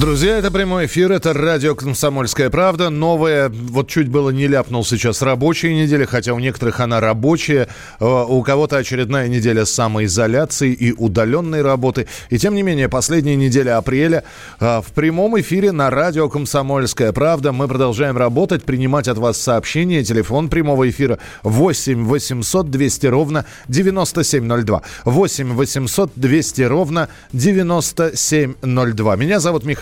Друзья, это прямой эфир, это радио «Комсомольская правда». Новая, вот чуть было не ляпнул сейчас рабочая неделя, хотя у некоторых она рабочая. Э, у кого-то очередная неделя самоизоляции и удаленной работы. И тем не менее, последняя неделя апреля э, в прямом эфире на радио «Комсомольская правда» мы продолжаем работать, принимать от вас сообщения. Телефон прямого эфира 8 800 200 ровно 9702. 8 800 200 ровно 9702. Меня зовут Михаил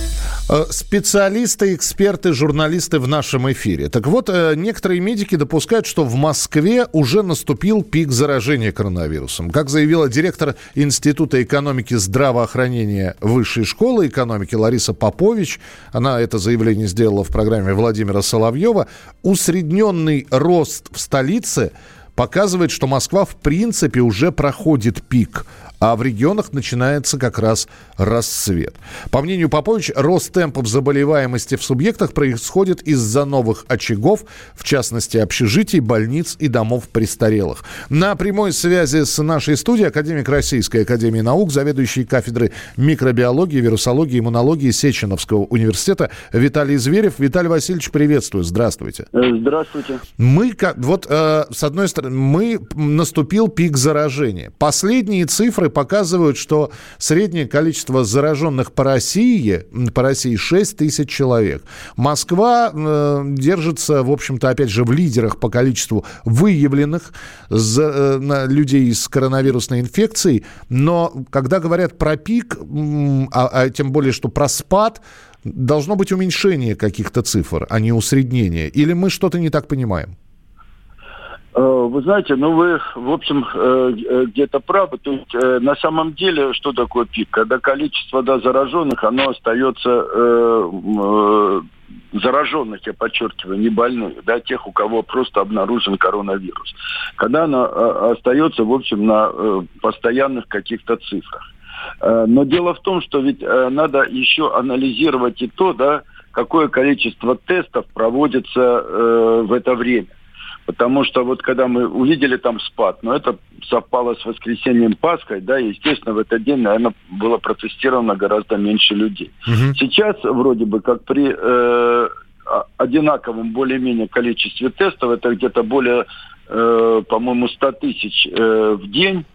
Э, специалисты, эксперты, журналисты в нашем эфире. Так вот, э, некоторые медики допускают, что в Москве уже наступил пик заражения коронавирусом. Как заявила директор Института экономики здравоохранения Высшей школы экономики Лариса Попович, она это заявление сделала в программе Владимира Соловьева, усредненный рост в столице показывает, что Москва в принципе уже проходит пик а в регионах начинается как раз расцвет. По мнению Попович, рост темпов заболеваемости в субъектах происходит из-за новых очагов, в частности, общежитий, больниц и домов престарелых. На прямой связи с нашей студией академик Российской Академии Наук, заведующий кафедры микробиологии, вирусологии, иммунологии Сеченовского университета Виталий Зверев. Виталий Васильевич, приветствую. Здравствуйте. Э, здравствуйте. Мы, вот, э, с одной стороны, мы наступил пик заражения. Последние цифры показывают, что среднее количество зараженных по России, по России 6 тысяч человек. Москва э, держится, в общем-то, опять же, в лидерах по количеству выявленных за, э, людей с коронавирусной инфекцией. Но когда говорят про пик, а, а тем более, что про спад, должно быть уменьшение каких-то цифр, а не усреднение. Или мы что-то не так понимаем? Э, вы знаете, ну вы, в общем, э, э, где-то правы. То есть на самом деле, что такое пик? Когда количество да, зараженных, оно остается зараженных, я подчеркиваю, не больных, да, тех, у кого просто обнаружен коронавирус. Когда оно остается, в общем, на постоянных каких-то цифрах. Но дело в том, что ведь надо еще анализировать и то, да, какое количество тестов проводится в это время. Потому что вот когда мы увидели там спад, но это совпало с воскресеньем Пасхой, да, и, естественно, в этот день, наверное, было протестировано гораздо меньше людей. Угу. Сейчас вроде бы как при э, одинаковом более-менее количестве тестов, это где-то более, э, по-моему, 100 тысяч э, в день,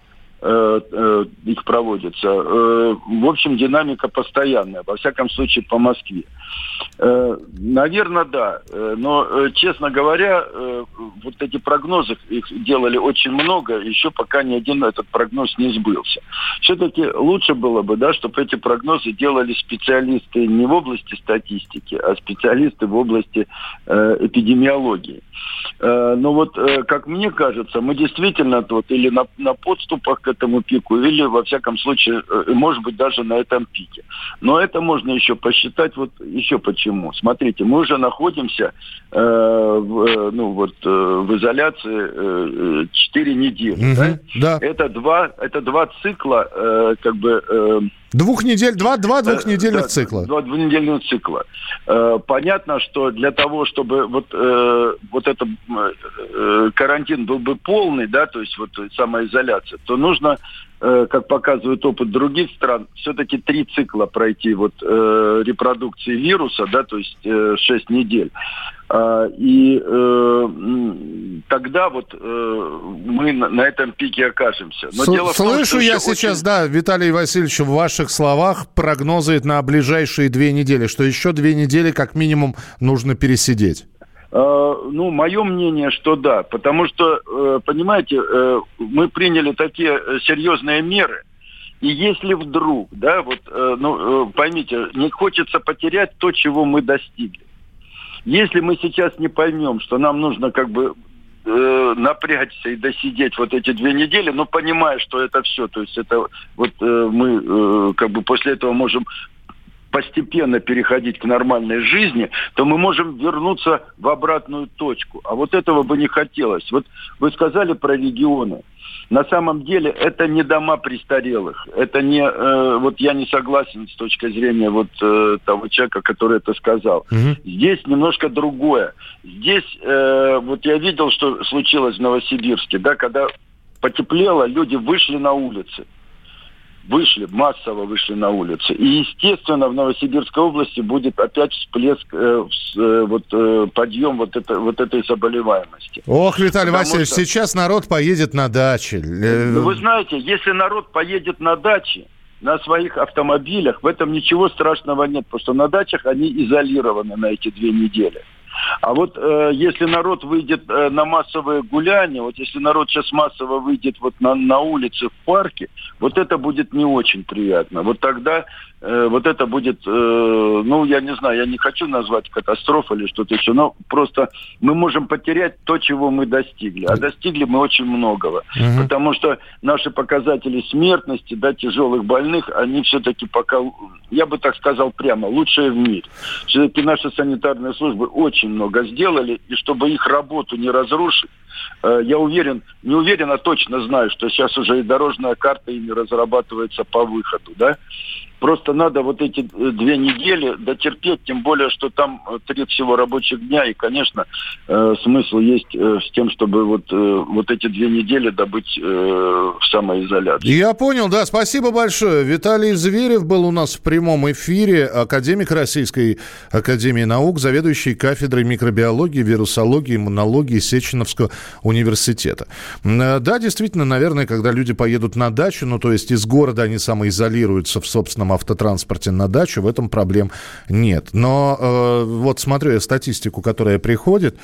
Э, э, их проводится. Э, в общем, динамика постоянная, во всяком случае, по Москве. Наверное, да. Но, честно говоря, вот эти прогнозы, их делали очень много, еще пока ни один этот прогноз не сбылся. Все-таки лучше было бы, да, чтобы эти прогнозы делали специалисты не в области статистики, а специалисты в области эпидемиологии. Но вот, как мне кажется, мы действительно тут или на, на подступах к этому пику, или, во всяком случае, э, может быть, даже на этом пике. Но это можно еще посчитать, вот еще почему. Смотрите, мы уже находимся э, в, э, ну, вот, э, в изоляции э, 4 недели. Угу, да? да. Это, два, это два цикла, э, как бы... Э, Двух недель, два, два двухнедельных да, цикла. Два двухнедельных цикла. Э, понятно, что для того, чтобы вот, э, вот этот э, карантин был бы полный, да, то есть вот самоизоляция, то нужно Э, как показывает опыт других стран, все-таки три цикла пройти вот э, репродукции вируса, да, то есть э, 6 недель. А, и э, тогда вот э, мы на, этом пике окажемся. Но С- дело слышу том, я сейчас, очень... да, Виталий Васильевич, в ваших словах прогнозы на ближайшие две недели, что еще две недели как минимум нужно пересидеть. Э, ну, мое мнение, что да. Потому что, э, понимаете, мы приняли такие серьезные меры. И если вдруг, да, вот, ну, поймите, не хочется потерять то, чего мы достигли. Если мы сейчас не поймем, что нам нужно как бы напрячься и досидеть вот эти две недели, но понимая, что это все, то есть это вот мы как бы после этого можем постепенно переходить к нормальной жизни, то мы можем вернуться в обратную точку. А вот этого бы не хотелось. Вот вы сказали про регионы. На самом деле это не дома престарелых. Это не... Э, вот я не согласен с точки зрения вот э, того человека, который это сказал. Угу. Здесь немножко другое. Здесь... Э, вот я видел, что случилось в Новосибирске, да, когда потеплело, люди вышли на улицы вышли, массово вышли на улицы. И, естественно, в Новосибирской области будет опять всплеск, э, э, вот, э, подъем вот, это, вот этой заболеваемости. Ох, Виталий Потому Васильевич, что... сейчас народ поедет на дачи. Ну, вы знаете, если народ поедет на дачи, на своих автомобилях, в этом ничего страшного нет, потому что на дачах они изолированы на эти две недели. А вот э, если народ выйдет э, на массовые гуляния, вот если народ сейчас массово выйдет вот на, на улице, в парке, вот это будет не очень приятно. Вот тогда вот это будет, э, ну, я не знаю, я не хочу назвать катастрофой или что-то еще, но просто мы можем потерять то, чего мы достигли. А достигли мы очень многого. Угу. Потому что наши показатели смертности, да, тяжелых больных, они все-таки пока, я бы так сказал прямо, лучшие в мире. Все-таки наши санитарные службы очень много сделали, и чтобы их работу не разрушить, э, я уверен, не уверен, а точно знаю, что сейчас уже и дорожная карта ими разрабатывается по выходу, да, Просто надо вот эти э, две недели дотерпеть, тем более, что там э, три всего рабочих дня, и, конечно, э, смысл есть э, с тем, чтобы вот, э, вот эти две недели добыть э, в самоизоляции. Я понял, да, спасибо большое. Виталий Зверев был у нас в прямом эфире, академик Российской Академии Наук, заведующий кафедрой микробиологии, вирусологии, иммунологии Сеченовского университета. Э, да, действительно, наверное, когда люди поедут на дачу, ну, то есть из города они самоизолируются в собственном общественном автотранспорте на дачу, в этом проблем нет. Но э, вот смотрю я статистику, которая приходит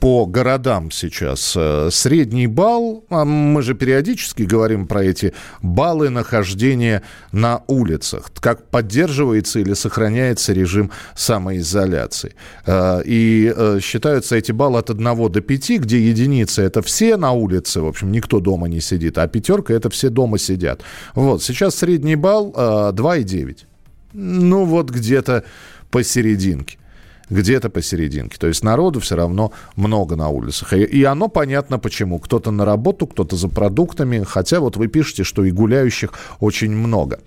по городам сейчас. Э, средний балл, а мы же периодически говорим про эти баллы нахождения на улицах, как поддерживается или сохраняется режим самоизоляции. Э, и э, считаются эти баллы от 1 до 5, где единица это все на улице, в общем, никто дома не сидит, а пятерка это все дома сидят. Вот, сейчас средний балл 2,9. Ну, вот где-то посерединке где-то посерединке. То есть народу все равно много на улицах. И, и оно понятно почему. Кто-то на работу, кто-то за продуктами. Хотя вот вы пишете, что и гуляющих очень много.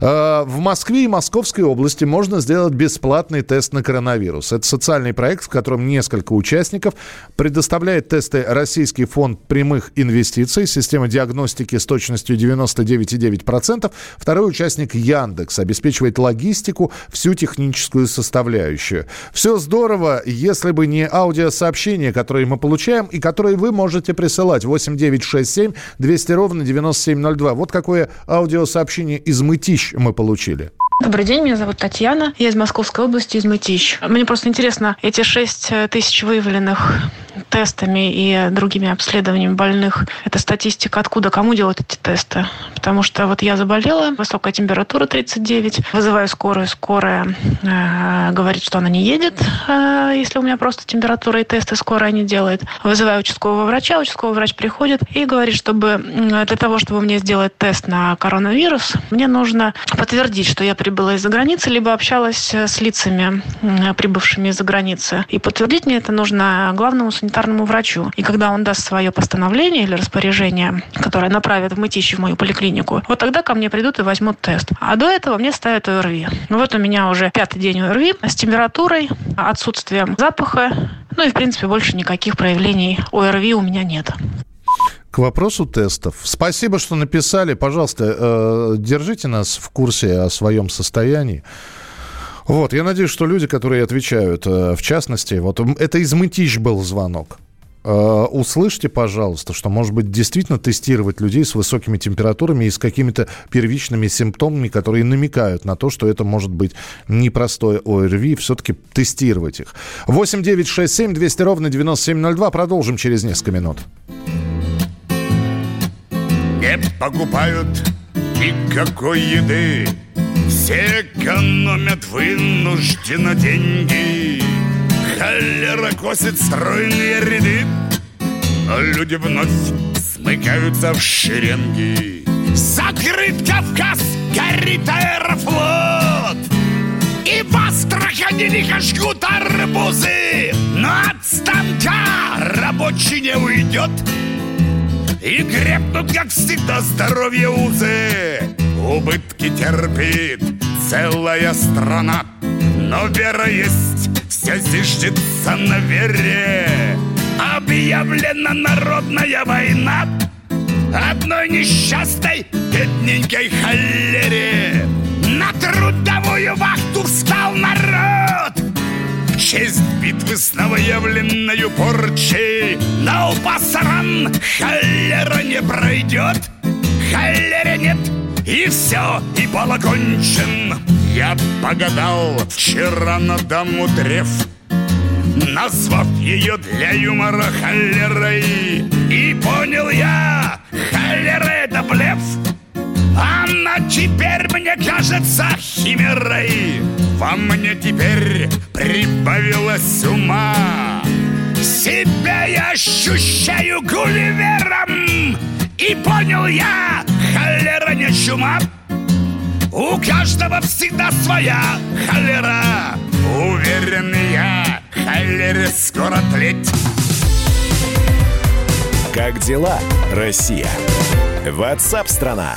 Э, в Москве и Московской области можно сделать бесплатный тест на коронавирус. Это социальный проект, в котором несколько участников предоставляет тесты Российский фонд прямых инвестиций, система диагностики с точностью 99,9%. Второй участник Яндекс обеспечивает логистику, всю техническую составляющую. Все все здорово, если бы не аудиосообщения, которые мы получаем и которые вы можете присылать. 8 9 6 7 200 ровно 9702. Вот какое аудиосообщение из Мытищ мы получили. Добрый день, меня зовут Татьяна. Я из Московской области, из Мытищ. Мне просто интересно, эти 6 э, тысяч выявленных тестами и другими обследованиями больных, это статистика откуда, кому делают эти тесты? Потому что вот я заболела, высокая температура 39, вызываю скорую, скорая э, говорит, что она не едет, э, если у меня просто температура и тесты скорая не делает. Вызываю участкового врача, участковый врач приходит и говорит, чтобы для того, чтобы мне сделать тест на коронавирус, мне нужно подтвердить, что я прибыла из-за границы, либо общалась э, с лицами, прибывшими из-за границы. И подтвердить мне это нужно главному санитарному врачу. И когда он даст свое постановление или распоряжение, которое направит в Мытищи в мою поликлинику, вот тогда ко мне придут и возьмут тест. А до этого мне ставят ОРВИ. Ну вот у меня уже пятый день ОРВИ с температурой, отсутствием запаха, ну и, в принципе, больше никаких проявлений ОРВИ у меня нет. К вопросу тестов. Спасибо, что написали. Пожалуйста, э, держите нас в курсе о своем состоянии. Вот, я надеюсь, что люди, которые отвечают, э, в частности, вот это из Мытищ был звонок. Э, услышьте, пожалуйста, что, может быть, действительно тестировать людей с высокими температурами и с какими-то первичными симптомами, которые намекают на то, что это может быть непростое ОРВИ, все-таки тестировать их. 8 9 6 7 200 ровно 9702. Продолжим через несколько минут не покупают никакой еды. Все экономят вынужденно деньги. Холера косит стройные ряды, а люди вновь смыкаются в шеренги. Закрыт Кавказ, горит аэрофлот. И в Астрахани лихо жгут арбузы Но от станка рабочий не уйдет И крепнут, как всегда, здоровье узы. Убытки терпит целая страна. Но вера есть, все зиждется на вере. Объявлена народная война Одной несчастной бедненькой холере. На трудовую вахту встал народ честь битвы с новоявленной порчей. Но пасаран холера не пройдет Холере нет и все, и бал окончен. Я погадал вчера на даму древ Назвав ее для юмора холерой. И понял я, холера это блеф Она теперь мне кажется химерой Во мне теперь прибавилось ума. Себя я ощущаю гулливером И понял я, холера не чума. У каждого всегда своя холера. Уверен я, холере скоро тлеть. Как дела, Россия? Ватсап-страна!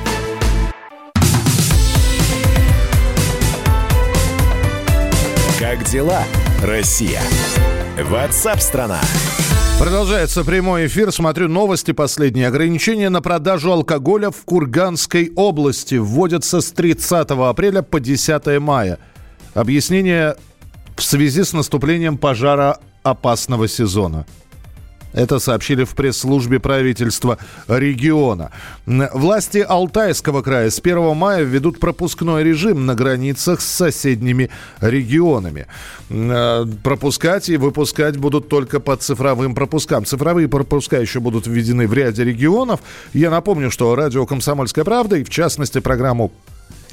Как дела, Россия? Ватсап-страна! Продолжается прямой эфир. Смотрю новости последние. Ограничения на продажу алкоголя в Курганской области вводятся с 30 апреля по 10 мая. Объяснение в связи с наступлением пожара опасного сезона. Это сообщили в пресс-службе правительства региона. Власти Алтайского края с 1 мая введут пропускной режим на границах с соседними регионами. Э, пропускать и выпускать будут только по цифровым пропускам. Цифровые пропуска еще будут введены в ряде регионов. Я напомню, что радио «Комсомольская правда» и, в частности, программу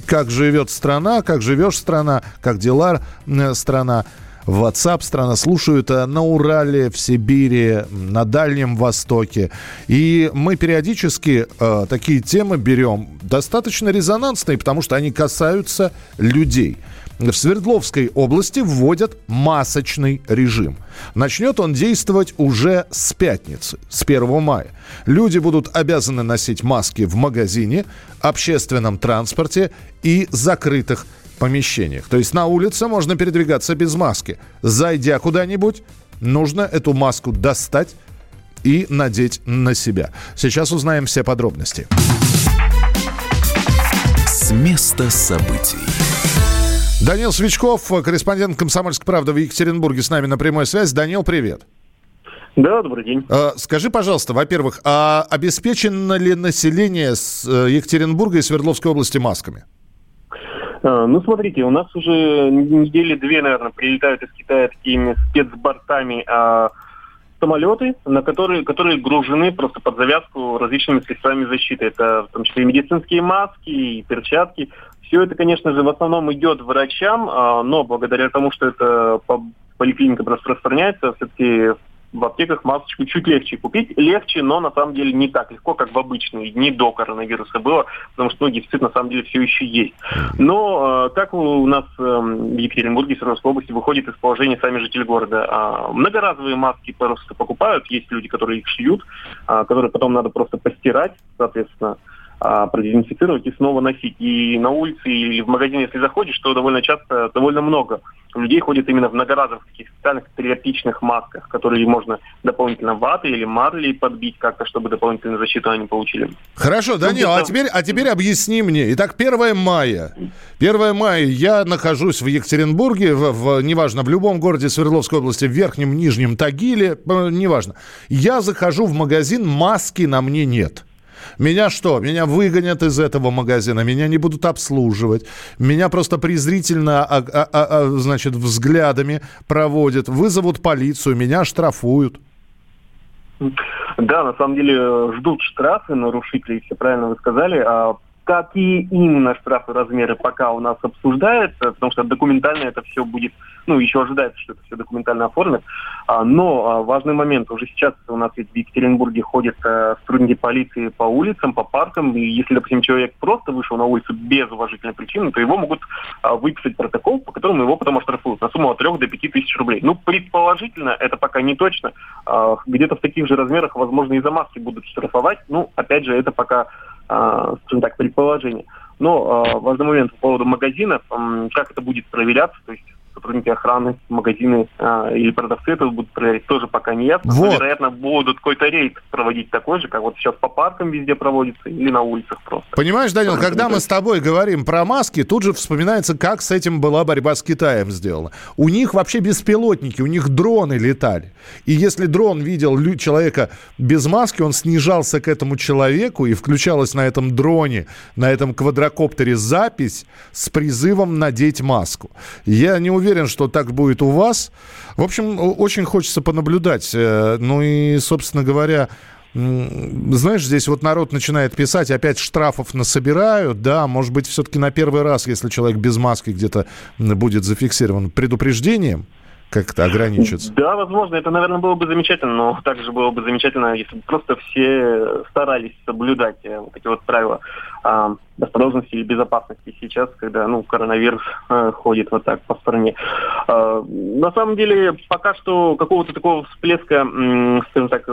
«Как живет страна», «Как живешь страна», «Как дела э, страна» в WhatsApp страна слушают э, на Урале, в Сибири, на Дальнем Востоке. И мы периодически э, такие темы берем достаточно резонансные, потому что они касаются людей. В Свердловской области вводят масочный режим. Начнет он действовать уже с пятницы, с 1 мая. Люди будут обязаны носить маски в магазине, общественном транспорте и закрытых помещениях. То есть на улице можно передвигаться без маски. Зайдя куда-нибудь, нужно эту маску достать и надеть на себя. Сейчас узнаем все подробности. С места событий. Данил Свечков, корреспондент «Комсомольской правды» в Екатеринбурге, с нами на прямой связи. Данил, привет. Да, добрый день. Э, скажи, пожалуйста, во-первых, а обеспечено ли население с э, Екатеринбурга и Свердловской области масками? А, ну, смотрите, у нас уже недели две, наверное, прилетают из Китая такими спецбортами а, самолеты, на которые, которые гружены просто под завязку различными средствами защиты. Это в том числе и медицинские маски, и перчатки. Все это, конечно же, в основном идет врачам, а, но благодаря тому, что это по поликлиникам распространяется, все-таки в аптеках масочку чуть легче купить. Легче, но на самом деле не так легко, как в обычные дни до коронавируса было, потому что ну, дефицит на самом деле все еще есть. Но э, как у нас э, в Екатеринбурге, в Свердловской области выходит из положения сами жители города? Э, многоразовые маски просто покупают, есть люди, которые их шьют, э, которые потом надо просто постирать, соответственно а, продезинфицировать и снова носить. И на улице или в магазине, если заходишь, то довольно часто, довольно много людей ходит именно в многоразовых таких специальных триоптичных масках, которые можно дополнительно ватой или марлей подбить как-то, чтобы дополнительную защиту они получили. Хорошо, ну, Данил, а теперь, а теперь объясни мне. Итак, 1 мая. 1 мая я нахожусь в Екатеринбурге, в, в, неважно, в любом городе Свердловской области, в Верхнем, Нижнем Тагиле, э, неважно. Я захожу в магазин, маски на мне нет. Меня что? Меня выгонят из этого магазина, меня не будут обслуживать, меня просто презрительно, а, а, а, а значит, взглядами проводят, вызовут полицию, меня штрафуют. Да, на самом деле ждут штрафы нарушителей, все правильно вы сказали. А Какие именно штрафы размеры пока у нас обсуждается, потому что документально это все будет, ну, еще ожидается, что это все документально оформят. А, но а, важный момент, уже сейчас у нас ведь в Екатеринбурге ходят а, сотрудники полиции по улицам, по паркам, и если, допустим, человек просто вышел на улицу без уважительной причины, то его могут выписать протокол, по которому его потом оштрафуют на сумму от 3 до 5 тысяч рублей. Ну, предположительно, это пока не точно. Где-то в таких же размерах, возможно, и за маски будут штрафовать. Ну, опять же, это пока а, скажем так, предположение. Но а, важный момент по поводу магазинов, как это будет проверяться, то есть сотрудники охраны, магазины а, или продавцы это будут проверять, тоже пока не ясно. Вот. вероятно, будут какой-то рейд проводить такой же, как вот сейчас по паркам везде проводится или на улицах просто. Понимаешь, Данил, когда мы с тобой говорим про маски, тут же вспоминается, как с этим была борьба с Китаем сделана. У них вообще беспилотники, у них дроны летали. И если дрон видел человека без маски, он снижался к этому человеку, и включалась на этом дроне, на этом квадрокоптере запись с призывом надеть маску. Я не уверен, уверен, что так будет у вас. В общем, очень хочется понаблюдать. Э, ну и, собственно говоря, знаешь, здесь вот народ начинает писать, опять штрафов насобирают, да, может быть, все-таки на первый раз, если человек без маски где-то будет зафиксирован предупреждением, как-то ограничиться? Да, возможно, это, наверное, было бы замечательно, но также было бы замечательно, если бы просто все старались соблюдать э, вот эти вот правила а, осторожности и безопасности сейчас, когда ну, коронавирус э, ходит вот так по стране. Э, на самом деле, пока что какого-то такого всплеска, э, скажем так,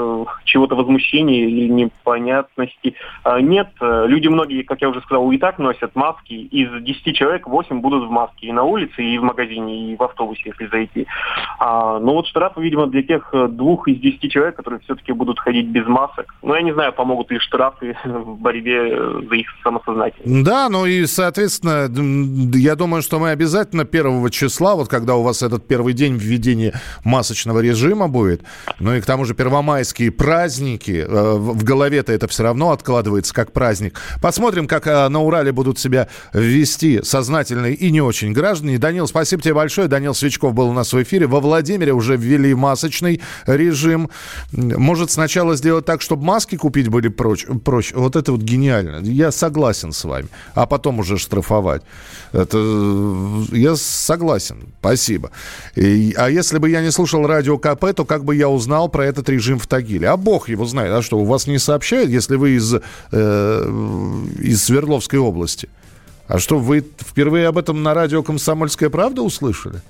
чего-то возмущения или непонятности э, нет. Люди многие, как я уже сказал, и так носят маски. Из 10 человек 8 будут в маске и на улице, и в магазине, и в автобусе, если зайти. А, но вот штрафы, видимо, для тех двух из 10 человек, которые все-таки будут ходить без масок. Ну, я не знаю, помогут ли штрафы в борьбе за их самосознательность. Да, ну и, соответственно, я думаю, что мы обязательно первого числа, вот когда у вас этот первый день введения масочного режима будет, ну и к тому же первомайские праздники, э, в голове-то это все равно откладывается как праздник. Посмотрим, как э, на Урале будут себя вести сознательные и не очень граждане. Данил, спасибо тебе большое. Данил Свечков был у нас в эфире. Во Владимире уже ввели масочный режим. Может, сначала сделать так, чтобы маски купить были проще? проще. Вот это вот гениально. Я согласен с вами, а потом уже штрафовать. Это я согласен. Спасибо. И, а если бы я не слушал радио КП, то как бы я узнал про этот режим в Тагиле? А бог его знает. А что, у вас не сообщают, если вы из, э, из Свердловской области? А что, вы впервые об этом на радио «Комсомольская правда» услышали?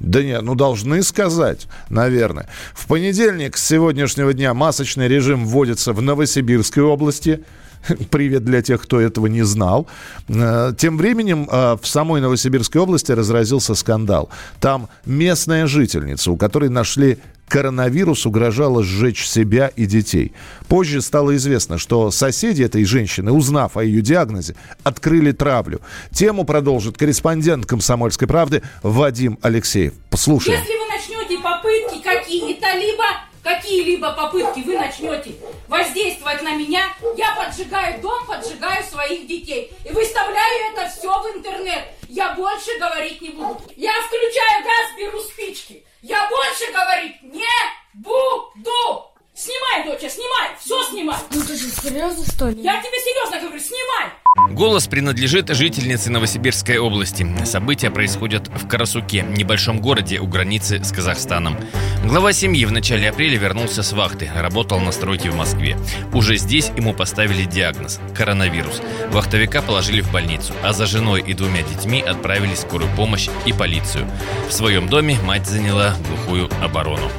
Да нет, ну должны сказать, наверное. В понедельник с сегодняшнего дня масочный режим вводится в Новосибирской области. Привет для тех, кто этого не знал. Э, тем временем э, в самой Новосибирской области разразился скандал. Там местная жительница, у которой нашли коронавирус угрожало сжечь себя и детей. Позже стало известно, что соседи этой женщины, узнав о ее диагнозе, открыли травлю. Тему продолжит корреспондент «Комсомольской правды» Вадим Алексеев. Послушаем. Если вы начнете попытки какие-то, либо какие-либо попытки вы начнете воздействовать на меня, я поджигаю дом, поджигаю своих детей. И выставляю это все в интернет. Я больше говорить не буду. Я включаю газ, беру спички. Я больше говорить не буду. Снимай, доча, снимай, все снимай. Ну ты же серьезно, что ли? Я тебе серьезно говорю, снимай. Голос принадлежит жительнице Новосибирской области. События происходят в Карасуке, небольшом городе у границы с Казахстаном. Глава семьи в начале апреля вернулся с вахты, работал на стройке в Москве. Уже здесь ему поставили диагноз – коронавирус. Вахтовика положили в больницу, а за женой и двумя детьми отправили скорую помощь и полицию. В своем доме мать заняла глухую оборону.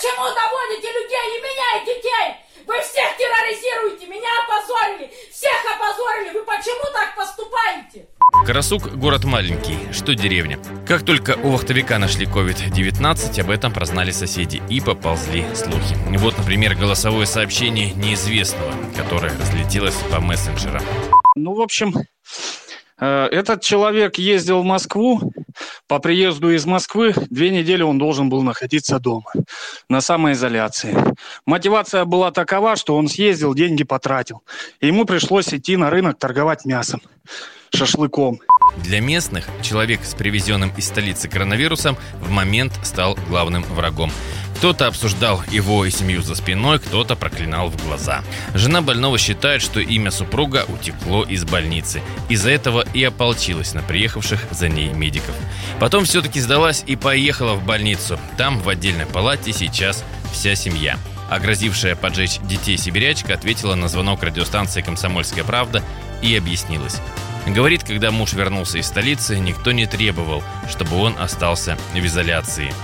Почему доводите людей и меня, и детей? Вы всех терроризируете, меня опозорили, всех опозорили. Вы почему так поступаете? Карасук – город маленький, что деревня. Как только у вахтовика нашли COVID-19, об этом прознали соседи и поползли слухи. Вот, например, голосовое сообщение неизвестного, которое разлетелось по мессенджерам. Ну, в общем, этот человек ездил в Москву. По приезду из Москвы две недели он должен был находиться дома на самоизоляции. Мотивация была такова, что он съездил, деньги потратил. ему пришлось идти на рынок торговать мясом, шашлыком. Для местных человек с привезенным из столицы коронавирусом в момент стал главным врагом. Кто-то обсуждал его и семью за спиной, кто-то проклинал в глаза. Жена больного считает, что имя супруга утекло из больницы. Из-за этого и ополчилась на приехавших за ней медиков. Потом все-таки сдалась и поехала в больницу. Там, в отдельной палате, сейчас вся семья. А грозившая поджечь детей сибирячка ответила на звонок радиостанции «Комсомольская правда» и объяснилась. Говорит, когда муж вернулся из столицы, никто не требовал, чтобы он остался в изоляции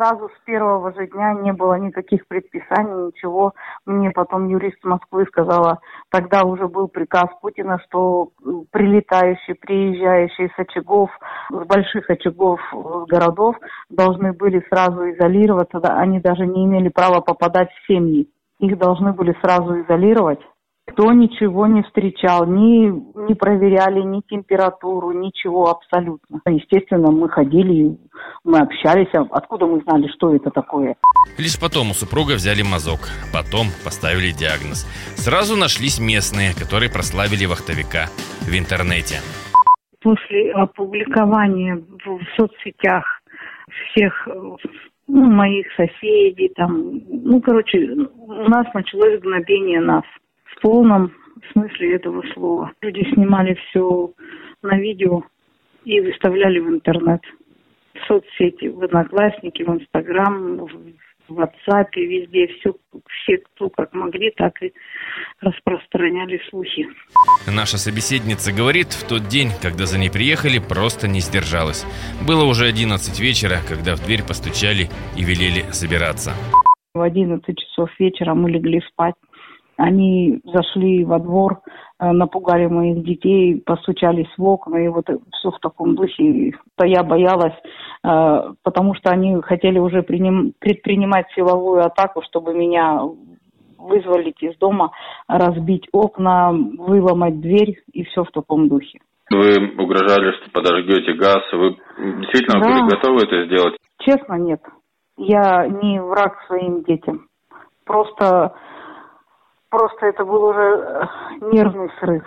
сразу с первого же дня не было никаких предписаний, ничего. Мне потом юрист Москвы сказала, тогда уже был приказ Путина, что прилетающие, приезжающие с очагов, с больших очагов городов должны были сразу изолироваться. Они даже не имели права попадать в семьи. Их должны были сразу изолировать. Никто ничего не встречал, ни, не проверяли ни температуру, ничего абсолютно. Естественно, мы ходили, мы общались. А откуда мы знали, что это такое? Лишь потом у супруга взяли мазок, потом поставили диагноз. Сразу нашлись местные, которые прославили вахтовика в интернете. После опубликования в соцсетях всех ну, моих соседей, там, ну, короче, у нас началось гнобение нас в полном смысле этого слова. Люди снимали все на видео и выставляли в интернет. В соцсети, в Одноклассники, в Инстаграм, в WhatsApp, везде все, все, кто как могли, так и распространяли слухи. Наша собеседница говорит, в тот день, когда за ней приехали, просто не сдержалась. Было уже 11 вечера, когда в дверь постучали и велели собираться. В 11 часов вечера мы легли спать. Они зашли во двор, э, напугали моих детей, постучались в окна, и вот все в таком духе. То я боялась, э, потому что они хотели уже предпринимать силовую атаку, чтобы меня вызволить из дома, разбить окна, выломать дверь и все в таком духе. Вы угрожали, что подожгете газ. Вы действительно да. были готовы это сделать? Честно, нет. Я не враг своим детям. Просто просто это был уже э, нервный срыв.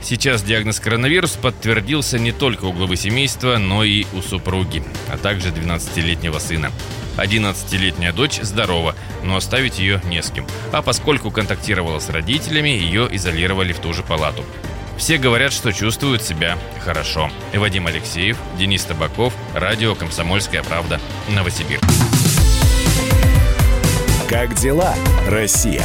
Сейчас диагноз коронавирус подтвердился не только у главы семейства, но и у супруги, а также 12-летнего сына. 11-летняя дочь здорова, но оставить ее не с кем. А поскольку контактировала с родителями, ее изолировали в ту же палату. Все говорят, что чувствуют себя хорошо. Вадим Алексеев, Денис Табаков, радио «Комсомольская правда», Новосибирск. Как дела, Россия?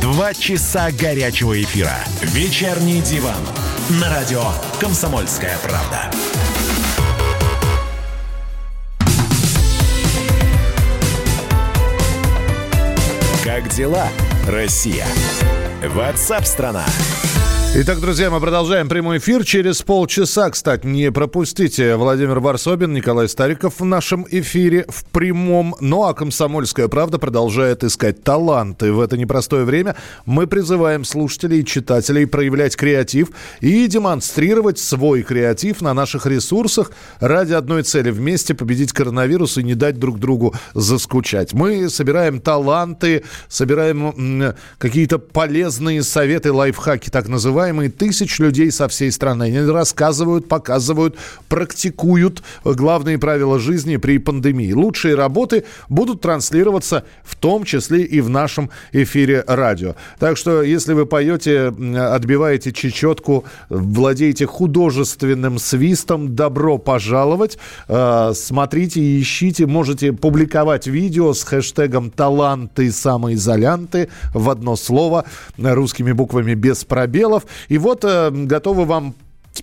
Два часа горячего эфира. Вечерний диван. На радио «Комсомольская правда». Как дела, Россия? Ватсап-страна! страна Итак, друзья, мы продолжаем прямой эфир. Через полчаса, кстати, не пропустите Владимир Варсобин, Николай Стариков в нашем эфире в прямом. Ну а «Комсомольская правда» продолжает искать таланты в это непростое время. Мы призываем слушателей и читателей проявлять креатив и демонстрировать свой креатив на наших ресурсах ради одной цели – вместе победить коронавирус и не дать друг другу заскучать. Мы собираем таланты, собираем какие-то полезные советы, лайфхаки, так называемые, называемые тысяч людей со всей страны. Они рассказывают, показывают, практикуют главные правила жизни при пандемии. Лучшие работы будут транслироваться в том числе и в нашем эфире радио. Так что, если вы поете, отбиваете чечетку, владеете художественным свистом, добро пожаловать. Э, смотрите ищите. Можете публиковать видео с хэштегом «Таланты самоизолянты» в одно слово русскими буквами без пробелов. И вот э, готовы вам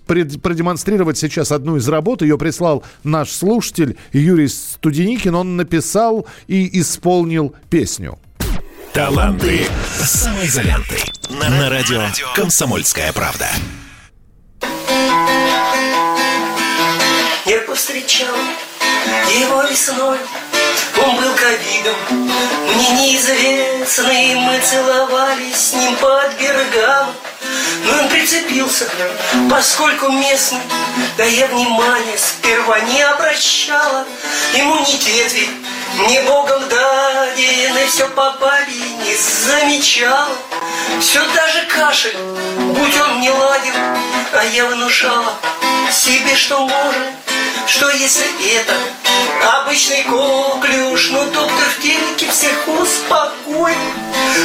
продемонстрировать сейчас одну из работ. Ее прислал наш слушатель Юрий Студеникин. Он написал и исполнил песню. Таланты самоизоленты. На радио «Комсомольская правда». Я повстречал его весной Он был ковидом, мне неизвестный Мы целовались с ним под берегам Но он прицепился, поскольку местный Да я внимания сперва не обращала. Иммунитет ведь мне Богом даден И все по бабе не замечала Все даже кашель, будь он не ладен А я внушала себе, что может что если это обычный коклюш, но доктор в телеке всех успокоит,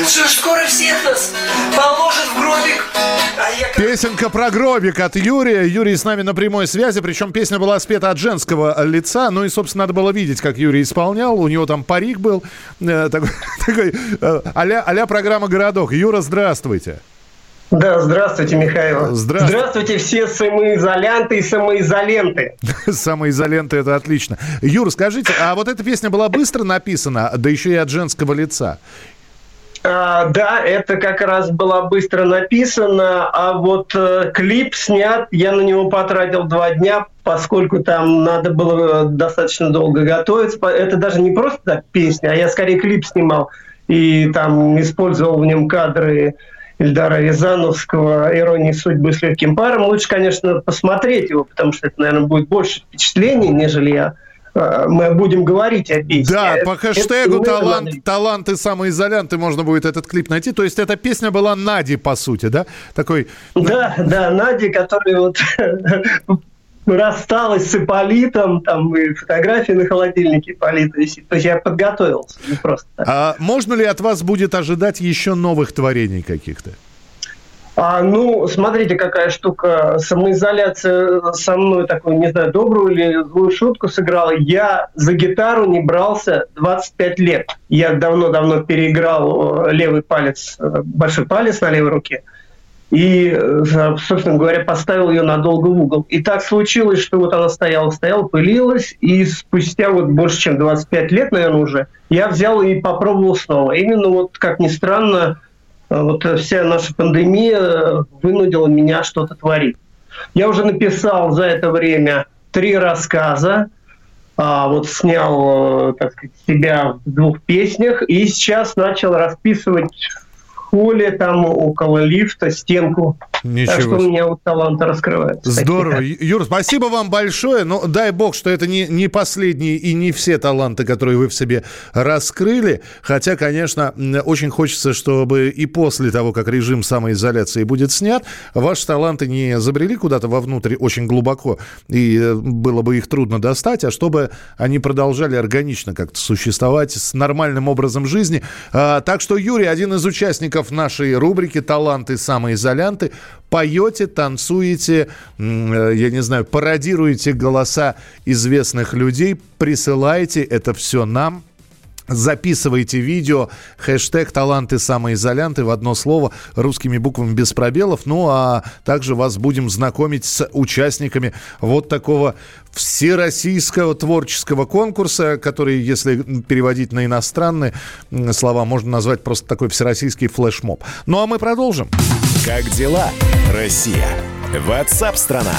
что скоро всех нас положит в гробик. А. Песенка про гробик от Юрия. Юрий с нами на прямой связи, причем песня была спета от женского лица. Ну и, собственно, надо было видеть, как Юрий исполнял. У него там парик был, э, такой, такой э, а-ля, а программа «Городок». Юра, здравствуйте. Да, здравствуйте, Михаил. Здравствуйте. Здравствуйте все самоизолянты и самоизоленты. Самоизоленты, это отлично. Юр, скажите, а вот эта песня была быстро написана, да еще и от женского лица? А, да, это как раз была быстро написано, а вот э, клип снят, я на него потратил два дня, поскольку там надо было достаточно долго готовиться. Это даже не просто так песня, а я скорее клип снимал и там использовал в нем кадры Ильдара Рязановского «Иронии судьбы с легким паром». Лучше, конечно, посмотреть его, потому что это, наверное, будет больше впечатлений, нежели я э, мы будем говорить о песне. Да, по хэштегу талант, таланты самоизолянты можно будет этот клип найти. То есть эта песня была Нади, по сути, да? Такой... Да, да, Нади, который вот рассталась с Иполитом, там и фотографии на холодильнике Иполита висит. То есть я подготовился, не просто так. А можно ли от вас будет ожидать еще новых творений каких-то? А, ну, смотрите, какая штука. Самоизоляция со мной такую, не знаю, добрую или злую шутку сыграла. Я за гитару не брался 25 лет. Я давно-давно переиграл э, левый палец, э, большой палец на левой руке и, э, собственно говоря, поставил ее надолго в угол. И так случилось, что вот она стояла, стояла, пылилась, и спустя вот больше, чем 25 лет, наверное, уже, я взял и попробовал снова. Именно вот, как ни странно, э, вот вся наша пандемия вынудила меня что-то творить. Я уже написал за это время три рассказа, а, вот снял, э, так сказать, себя в двух песнях, и сейчас начал расписывать холле, там около лифта, стенку. Ничего. Так что у меня вот таланты раскрываются. Здорово. Юр, спасибо вам большое. Ну, дай бог, что это не, не последние и не все таланты, которые вы в себе раскрыли. Хотя, конечно, очень хочется, чтобы и после того, как режим самоизоляции будет снят, ваши таланты не забрели куда-то вовнутрь очень глубоко, и э, было бы их трудно достать, а чтобы они продолжали органично как-то существовать с нормальным образом жизни. А, так что Юрий, один из участников нашей рубрики «Таланты самоизолянты», поете, танцуете, э, я не знаю, пародируете голоса известных людей, присылайте это все нам. Записывайте видео, хэштег «Таланты самоизолянты» в одно слово русскими буквами без пробелов. Ну, а также вас будем знакомить с участниками вот такого всероссийского творческого конкурса, который, если переводить на иностранные слова, можно назвать просто такой всероссийский флешмоб. Ну, а мы продолжим. Как дела, Россия? Ватсап-страна!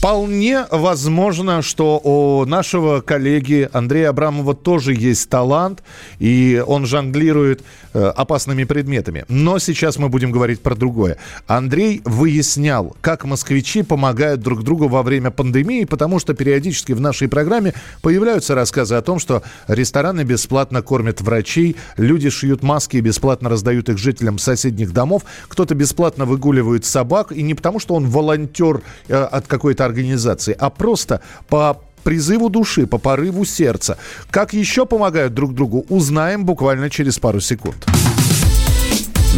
Вполне возможно, что у нашего коллеги Андрея Абрамова тоже есть талант, и он жонглирует опасными предметами. Но сейчас мы будем говорить про другое. Андрей выяснял, как москвичи помогают друг другу во время пандемии, потому что периодически в нашей программе появляются рассказы о том, что рестораны бесплатно кормят врачей, люди шьют маски и бесплатно раздают их жителям соседних домов, кто-то бесплатно выгуливает собак, и не потому, что он волонтер э, от какой-то организации, а просто по призыву души, по порыву сердца. Как еще помогают друг другу, узнаем буквально через пару секунд.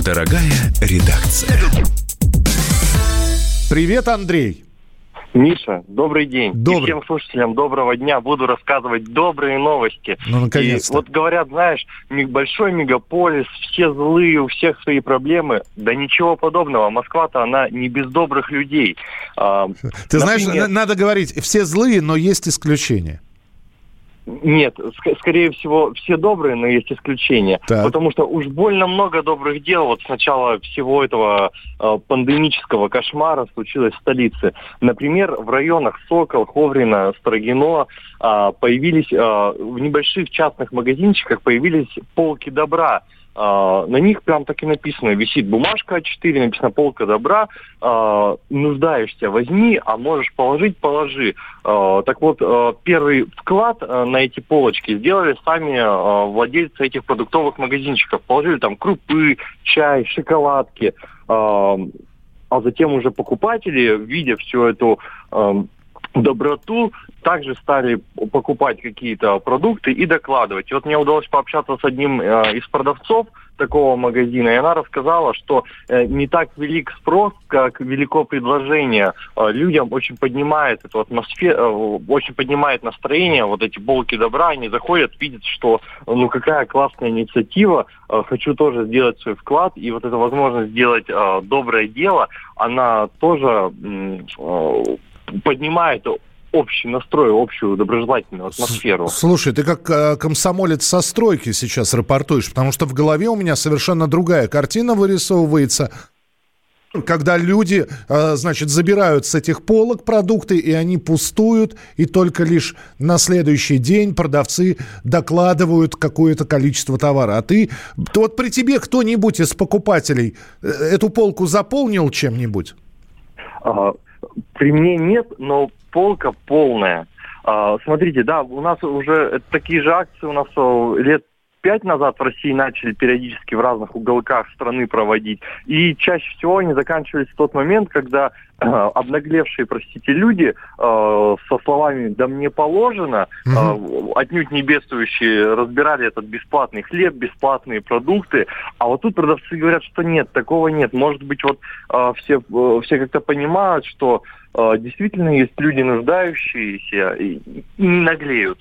Дорогая редакция. Привет, Андрей. Миша, добрый день. Добрый. И всем слушателям доброго дня. Буду рассказывать добрые новости. Ну, наконец-то. И вот говорят, знаешь, большой мегаполис, все злые, у всех свои проблемы. Да ничего подобного. Москва-то, она не без добрых людей. А, Ты знаешь, например, на- надо говорить, все злые, но есть исключения. Нет, ск- скорее всего, все добрые, но есть исключения. Так. Потому что уж больно много добрых дел вот с начала всего этого э, пандемического кошмара случилось в столице. Например, в районах Сокол, Ховрина, Строгино а, появились а, в небольших частных магазинчиках появились полки добра. А, на них прям так и написано, висит бумажка А4, написано полка добра, а, нуждаешься, возьми, а можешь положить, положи. А, так вот, первый вклад на эти полочки сделали сами владельцы этих продуктовых магазинчиков. Положили там крупы, чай, шоколадки. А, а затем уже покупатели, видя всю эту доброту, также стали покупать какие-то продукты и докладывать. И вот мне удалось пообщаться с одним э, из продавцов такого магазина, и она рассказала, что э, не так велик спрос, как велико предложение. Э, людям очень поднимает эту атмосферу, очень поднимает настроение, вот эти полки добра, они заходят, видят, что ну какая классная инициатива, э, хочу тоже сделать свой вклад, и вот эта возможность сделать э, доброе дело, она тоже э, поднимает общий настрой, общую доброжелательную атмосферу. Слушай, ты как э, комсомолец со стройки сейчас рапортуешь, потому что в голове у меня совершенно другая картина вырисовывается. Когда люди, э, значит, забирают с этих полок продукты, и они пустуют, и только лишь на следующий день продавцы докладывают какое-то количество товара. А ты, то вот при тебе кто-нибудь из покупателей э, эту полку заполнил чем-нибудь? А, При мне нет, но полка полная. А, Смотрите, да, у нас уже такие же акции у нас э, лет пять назад в России начали периодически в разных уголках страны проводить. И чаще всего они заканчивались в тот момент, когда обнаглевшие, простите, люди э, со словами «да мне положено», э, отнюдь не бедствующие, разбирали этот бесплатный хлеб, бесплатные продукты. А вот тут продавцы говорят, что нет, такого нет. Может быть, вот э, все, э, все как-то понимают, что э, действительно есть люди нуждающиеся и, и не наглеют.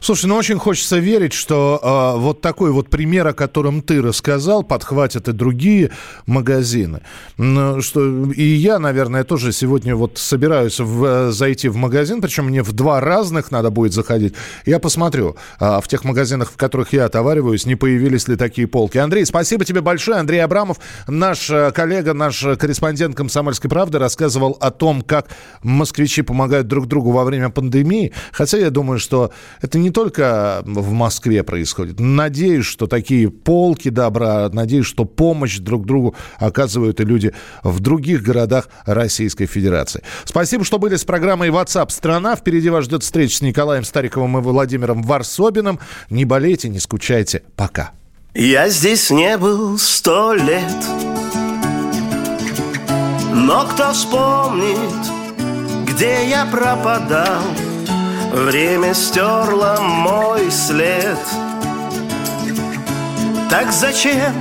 Слушай, ну очень хочется верить, что э, вот такой вот пример, о котором ты рассказал, подхватят и другие магазины. М, Что и я, наверное, тоже сегодня вот собираюсь в, э, зайти в магазин, причем мне в два разных надо будет заходить. Я посмотрю а, в тех магазинах, в которых я отовариваюсь, не появились ли такие полки. Андрей, спасибо тебе большое. Андрей Абрамов, наш э, коллега, наш э, корреспондент «Комсомольской правды», рассказывал о том, как москвичи помогают друг другу во время пандемии. Хотя я думаю, что это не только в Москве происходит. Надеюсь, что такие полки добра, надеюсь, что помощь друг другу оказывают и люди в других городах Российской Федерации. Спасибо, что были с программой WhatsApp страна. Впереди вас ждет встреча с Николаем Стариковым и Владимиром Варсобиным. Не болейте, не скучайте. Пока. Я здесь не был сто лет Но кто вспомнит, где я пропадал Время стерло мой след. Так зачем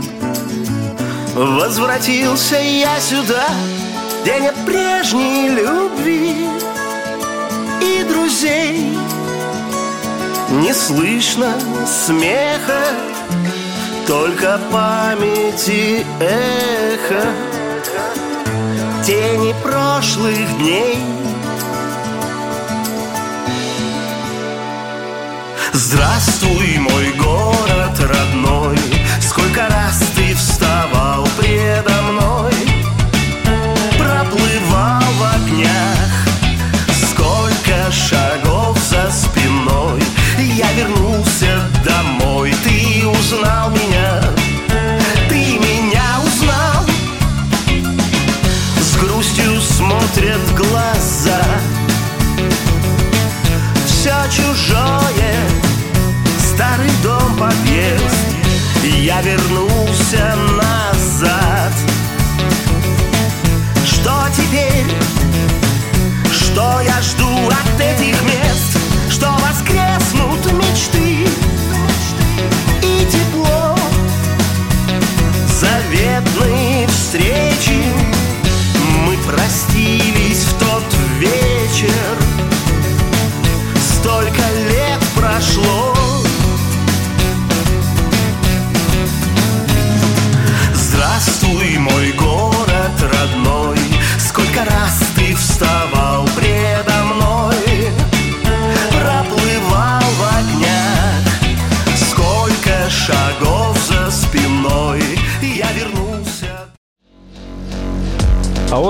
возвратился я сюда Где нет прежней любви и друзей? Не слышно смеха только памяти эхо. Тени прошлых дней Здравствуй, мой город